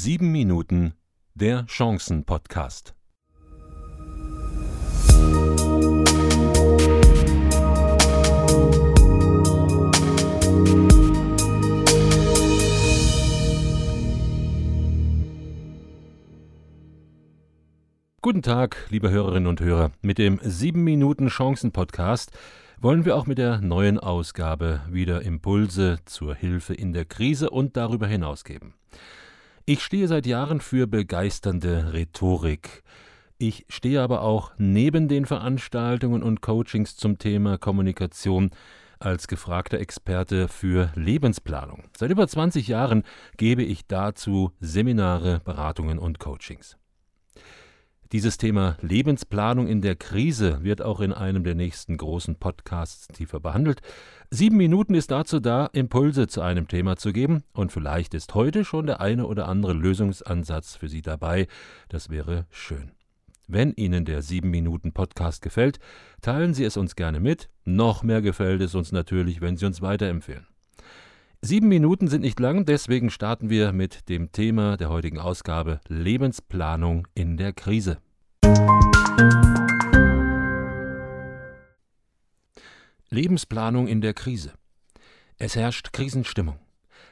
Sieben Minuten der Chancen-Podcast. Guten Tag, liebe Hörerinnen und Hörer. Mit dem 7 Minuten Chancen Podcast wollen wir auch mit der neuen Ausgabe wieder Impulse zur Hilfe in der Krise und darüber hinaus geben. Ich stehe seit Jahren für begeisternde Rhetorik. Ich stehe aber auch neben den Veranstaltungen und Coachings zum Thema Kommunikation als gefragter Experte für Lebensplanung. Seit über 20 Jahren gebe ich dazu Seminare, Beratungen und Coachings. Dieses Thema Lebensplanung in der Krise wird auch in einem der nächsten großen Podcasts tiefer behandelt. Sieben Minuten ist dazu da, Impulse zu einem Thema zu geben, und vielleicht ist heute schon der eine oder andere Lösungsansatz für Sie dabei. Das wäre schön. Wenn Ihnen der 7 Minuten Podcast gefällt, teilen Sie es uns gerne mit. Noch mehr gefällt es uns natürlich, wenn Sie uns weiterempfehlen. Sieben Minuten sind nicht lang, deswegen starten wir mit dem Thema der heutigen Ausgabe Lebensplanung in der Krise. Lebensplanung in der Krise. Es herrscht Krisenstimmung.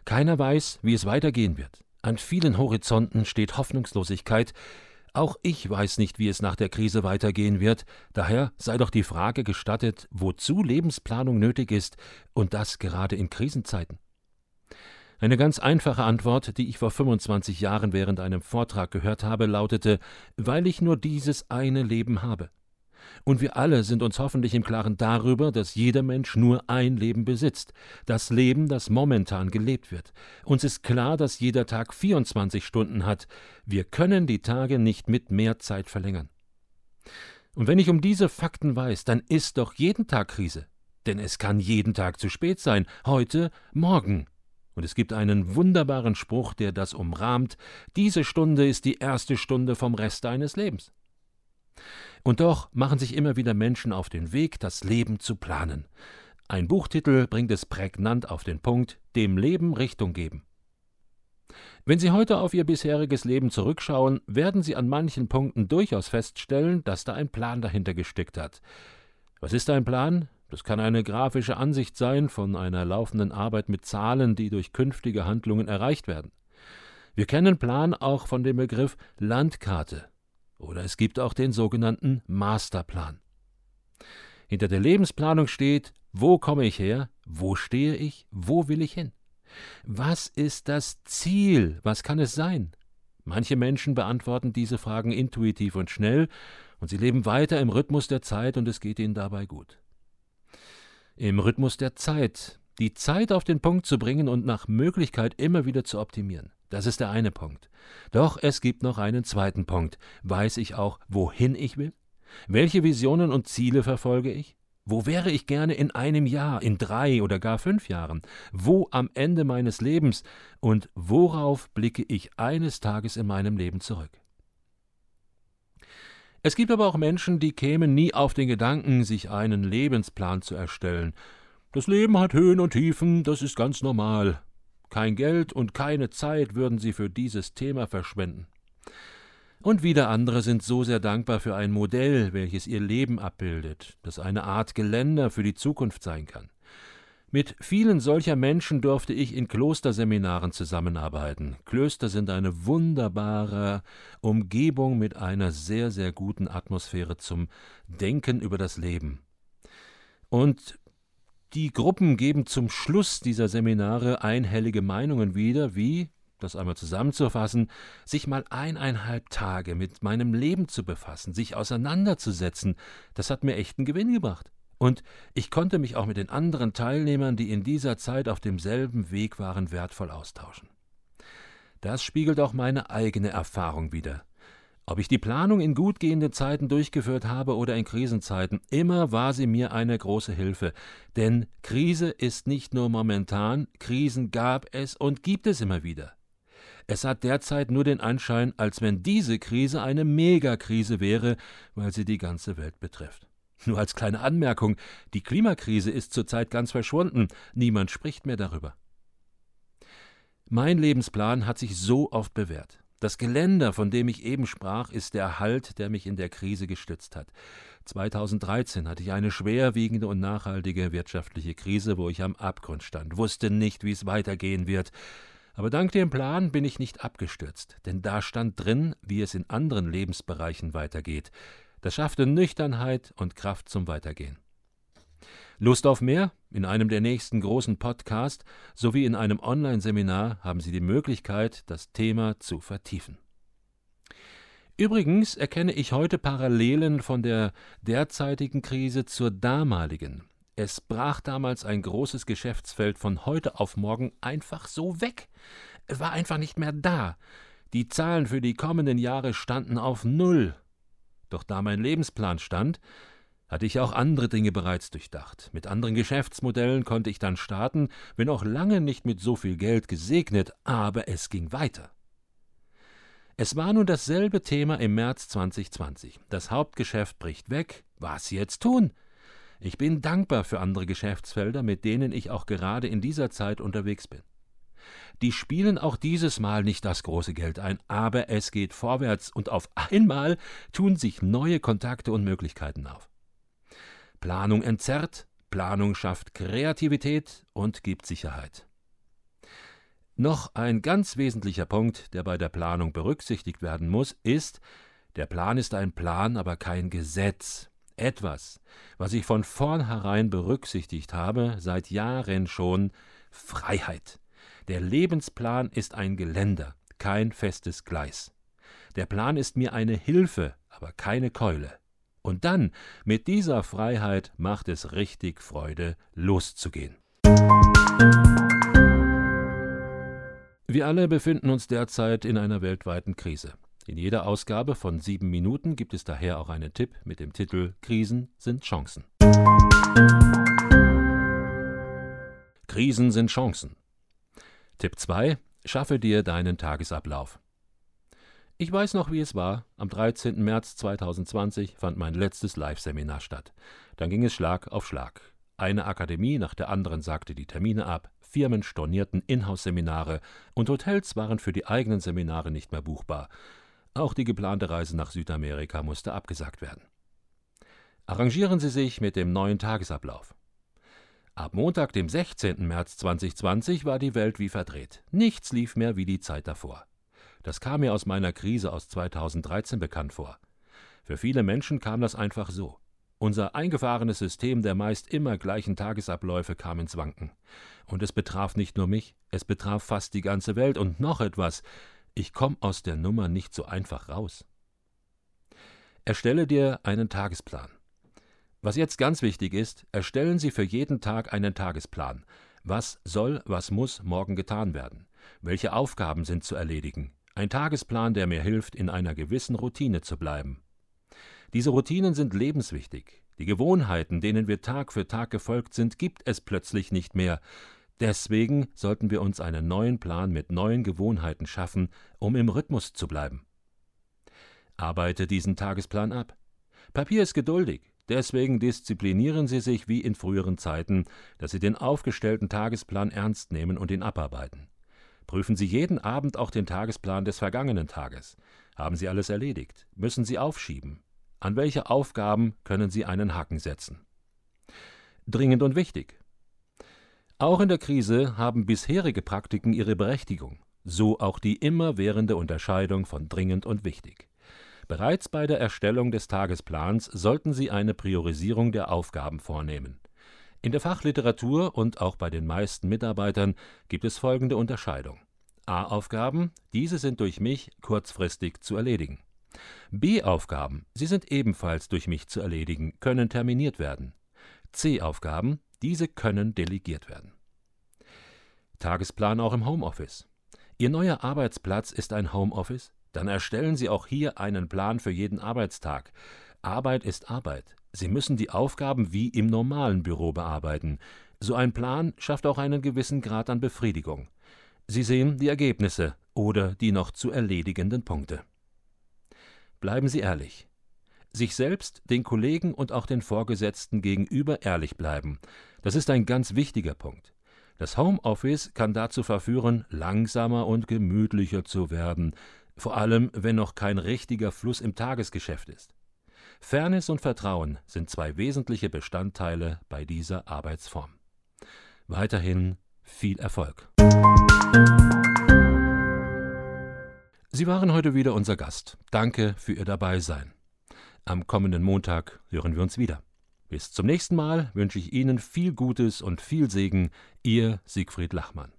Keiner weiß, wie es weitergehen wird. An vielen Horizonten steht Hoffnungslosigkeit. Auch ich weiß nicht, wie es nach der Krise weitergehen wird. Daher sei doch die Frage gestattet, wozu Lebensplanung nötig ist, und das gerade in Krisenzeiten. Eine ganz einfache Antwort, die ich vor 25 Jahren während einem Vortrag gehört habe, lautete, weil ich nur dieses eine Leben habe. Und wir alle sind uns hoffentlich im Klaren darüber, dass jeder Mensch nur ein Leben besitzt, das Leben, das momentan gelebt wird. Uns ist klar, dass jeder Tag 24 Stunden hat. Wir können die Tage nicht mit mehr Zeit verlängern. Und wenn ich um diese Fakten weiß, dann ist doch jeden Tag Krise. Denn es kann jeden Tag zu spät sein, heute, morgen. Und es gibt einen wunderbaren Spruch, der das umrahmt, diese Stunde ist die erste Stunde vom Rest deines Lebens. Und doch machen sich immer wieder Menschen auf den Weg, das Leben zu planen. Ein Buchtitel bringt es prägnant auf den Punkt, dem Leben Richtung geben. Wenn Sie heute auf Ihr bisheriges Leben zurückschauen, werden Sie an manchen Punkten durchaus feststellen, dass da ein Plan dahinter gesteckt hat. Was ist ein Plan? Das kann eine grafische Ansicht sein von einer laufenden Arbeit mit Zahlen, die durch künftige Handlungen erreicht werden. Wir kennen Plan auch von dem Begriff Landkarte oder es gibt auch den sogenannten Masterplan. Hinter der Lebensplanung steht, wo komme ich her, wo stehe ich, wo will ich hin? Was ist das Ziel, was kann es sein? Manche Menschen beantworten diese Fragen intuitiv und schnell, und sie leben weiter im Rhythmus der Zeit und es geht ihnen dabei gut im Rhythmus der Zeit, die Zeit auf den Punkt zu bringen und nach Möglichkeit immer wieder zu optimieren. Das ist der eine Punkt. Doch es gibt noch einen zweiten Punkt. Weiß ich auch, wohin ich will? Welche Visionen und Ziele verfolge ich? Wo wäre ich gerne in einem Jahr, in drei oder gar fünf Jahren? Wo am Ende meines Lebens? Und worauf blicke ich eines Tages in meinem Leben zurück? Es gibt aber auch Menschen, die kämen nie auf den Gedanken, sich einen Lebensplan zu erstellen. Das Leben hat Höhen und Tiefen, das ist ganz normal. Kein Geld und keine Zeit würden sie für dieses Thema verschwenden. Und wieder andere sind so sehr dankbar für ein Modell, welches ihr Leben abbildet, das eine Art Geländer für die Zukunft sein kann. Mit vielen solcher Menschen durfte ich in Klosterseminaren zusammenarbeiten. Klöster sind eine wunderbare Umgebung mit einer sehr, sehr guten Atmosphäre zum Denken über das Leben. Und die Gruppen geben zum Schluss dieser Seminare einhellige Meinungen wieder, wie, das einmal zusammenzufassen, sich mal eineinhalb Tage mit meinem Leben zu befassen, sich auseinanderzusetzen, das hat mir echten Gewinn gebracht. Und ich konnte mich auch mit den anderen Teilnehmern, die in dieser Zeit auf demselben Weg waren, wertvoll austauschen. Das spiegelt auch meine eigene Erfahrung wider. Ob ich die Planung in gut gehenden Zeiten durchgeführt habe oder in Krisenzeiten, immer war sie mir eine große Hilfe. Denn Krise ist nicht nur momentan, Krisen gab es und gibt es immer wieder. Es hat derzeit nur den Anschein, als wenn diese Krise eine Megakrise wäre, weil sie die ganze Welt betrifft. Nur als kleine Anmerkung, die Klimakrise ist zurzeit ganz verschwunden, niemand spricht mehr darüber. Mein Lebensplan hat sich so oft bewährt. Das Geländer, von dem ich eben sprach, ist der Halt, der mich in der Krise gestützt hat. 2013 hatte ich eine schwerwiegende und nachhaltige wirtschaftliche Krise, wo ich am Abgrund stand, wusste nicht, wie es weitergehen wird. Aber dank dem Plan bin ich nicht abgestürzt, denn da stand drin, wie es in anderen Lebensbereichen weitergeht. Das schaffte Nüchternheit und Kraft zum Weitergehen. Lust auf mehr? In einem der nächsten großen Podcasts sowie in einem Online-Seminar haben Sie die Möglichkeit, das Thema zu vertiefen. Übrigens erkenne ich heute Parallelen von der derzeitigen Krise zur damaligen. Es brach damals ein großes Geschäftsfeld von heute auf morgen einfach so weg. Es war einfach nicht mehr da. Die Zahlen für die kommenden Jahre standen auf Null. Doch da mein Lebensplan stand, hatte ich auch andere Dinge bereits durchdacht. Mit anderen Geschäftsmodellen konnte ich dann starten, wenn auch lange nicht mit so viel Geld gesegnet, aber es ging weiter. Es war nun dasselbe Thema im März 2020. Das Hauptgeschäft bricht weg. Was jetzt tun? Ich bin dankbar für andere Geschäftsfelder, mit denen ich auch gerade in dieser Zeit unterwegs bin. Die spielen auch dieses Mal nicht das große Geld ein, aber es geht vorwärts und auf einmal tun sich neue Kontakte und Möglichkeiten auf. Planung entzerrt, Planung schafft Kreativität und gibt Sicherheit. Noch ein ganz wesentlicher Punkt, der bei der Planung berücksichtigt werden muss, ist, der Plan ist ein Plan, aber kein Gesetz. Etwas, was ich von vornherein berücksichtigt habe, seit Jahren schon, Freiheit. Der Lebensplan ist ein Geländer, kein festes Gleis. Der Plan ist mir eine Hilfe, aber keine Keule. Und dann, mit dieser Freiheit, macht es richtig Freude, loszugehen. Wir alle befinden uns derzeit in einer weltweiten Krise. In jeder Ausgabe von sieben Minuten gibt es daher auch einen Tipp mit dem Titel Krisen sind Chancen. Krisen sind Chancen. Tipp 2. Schaffe dir deinen Tagesablauf. Ich weiß noch, wie es war. Am 13. März 2020 fand mein letztes Live-Seminar statt. Dann ging es Schlag auf Schlag. Eine Akademie nach der anderen sagte die Termine ab, Firmen stornierten Inhouse-Seminare und Hotels waren für die eigenen Seminare nicht mehr buchbar. Auch die geplante Reise nach Südamerika musste abgesagt werden. Arrangieren Sie sich mit dem neuen Tagesablauf. Ab Montag, dem 16. März 2020, war die Welt wie verdreht. Nichts lief mehr wie die Zeit davor. Das kam mir aus meiner Krise aus 2013 bekannt vor. Für viele Menschen kam das einfach so. Unser eingefahrenes System der meist immer gleichen Tagesabläufe kam ins Wanken. Und es betraf nicht nur mich, es betraf fast die ganze Welt und noch etwas. Ich komme aus der Nummer nicht so einfach raus. Erstelle dir einen Tagesplan. Was jetzt ganz wichtig ist, erstellen Sie für jeden Tag einen Tagesplan. Was soll, was muss morgen getan werden? Welche Aufgaben sind zu erledigen? Ein Tagesplan, der mir hilft, in einer gewissen Routine zu bleiben. Diese Routinen sind lebenswichtig. Die Gewohnheiten, denen wir Tag für Tag gefolgt sind, gibt es plötzlich nicht mehr. Deswegen sollten wir uns einen neuen Plan mit neuen Gewohnheiten schaffen, um im Rhythmus zu bleiben. Arbeite diesen Tagesplan ab. Papier ist geduldig, deswegen disziplinieren Sie sich wie in früheren Zeiten, dass Sie den aufgestellten Tagesplan ernst nehmen und ihn abarbeiten. Prüfen Sie jeden Abend auch den Tagesplan des vergangenen Tages. Haben Sie alles erledigt? Müssen Sie aufschieben? An welche Aufgaben können Sie einen Haken setzen? Dringend und wichtig. Auch in der Krise haben bisherige Praktiken ihre Berechtigung, so auch die immerwährende Unterscheidung von dringend und wichtig. Bereits bei der Erstellung des Tagesplans sollten Sie eine Priorisierung der Aufgaben vornehmen. In der Fachliteratur und auch bei den meisten Mitarbeitern gibt es folgende Unterscheidung. A-Aufgaben, diese sind durch mich kurzfristig zu erledigen. B-Aufgaben, sie sind ebenfalls durch mich zu erledigen, können terminiert werden. C-Aufgaben, diese können delegiert werden. Tagesplan auch im Homeoffice. Ihr neuer Arbeitsplatz ist ein Homeoffice? Dann erstellen Sie auch hier einen Plan für jeden Arbeitstag. Arbeit ist Arbeit. Sie müssen die Aufgaben wie im normalen Büro bearbeiten. So ein Plan schafft auch einen gewissen Grad an Befriedigung. Sie sehen die Ergebnisse oder die noch zu erledigenden Punkte. Bleiben Sie ehrlich. Sich selbst, den Kollegen und auch den Vorgesetzten gegenüber ehrlich bleiben. Das ist ein ganz wichtiger Punkt. Das Homeoffice kann dazu verführen, langsamer und gemütlicher zu werden, vor allem wenn noch kein richtiger Fluss im Tagesgeschäft ist. Fairness und Vertrauen sind zwei wesentliche Bestandteile bei dieser Arbeitsform. Weiterhin viel Erfolg. Sie waren heute wieder unser Gast. Danke für Ihr Dabeisein. Am kommenden Montag hören wir uns wieder. Bis zum nächsten Mal wünsche ich Ihnen viel Gutes und viel Segen. Ihr Siegfried Lachmann.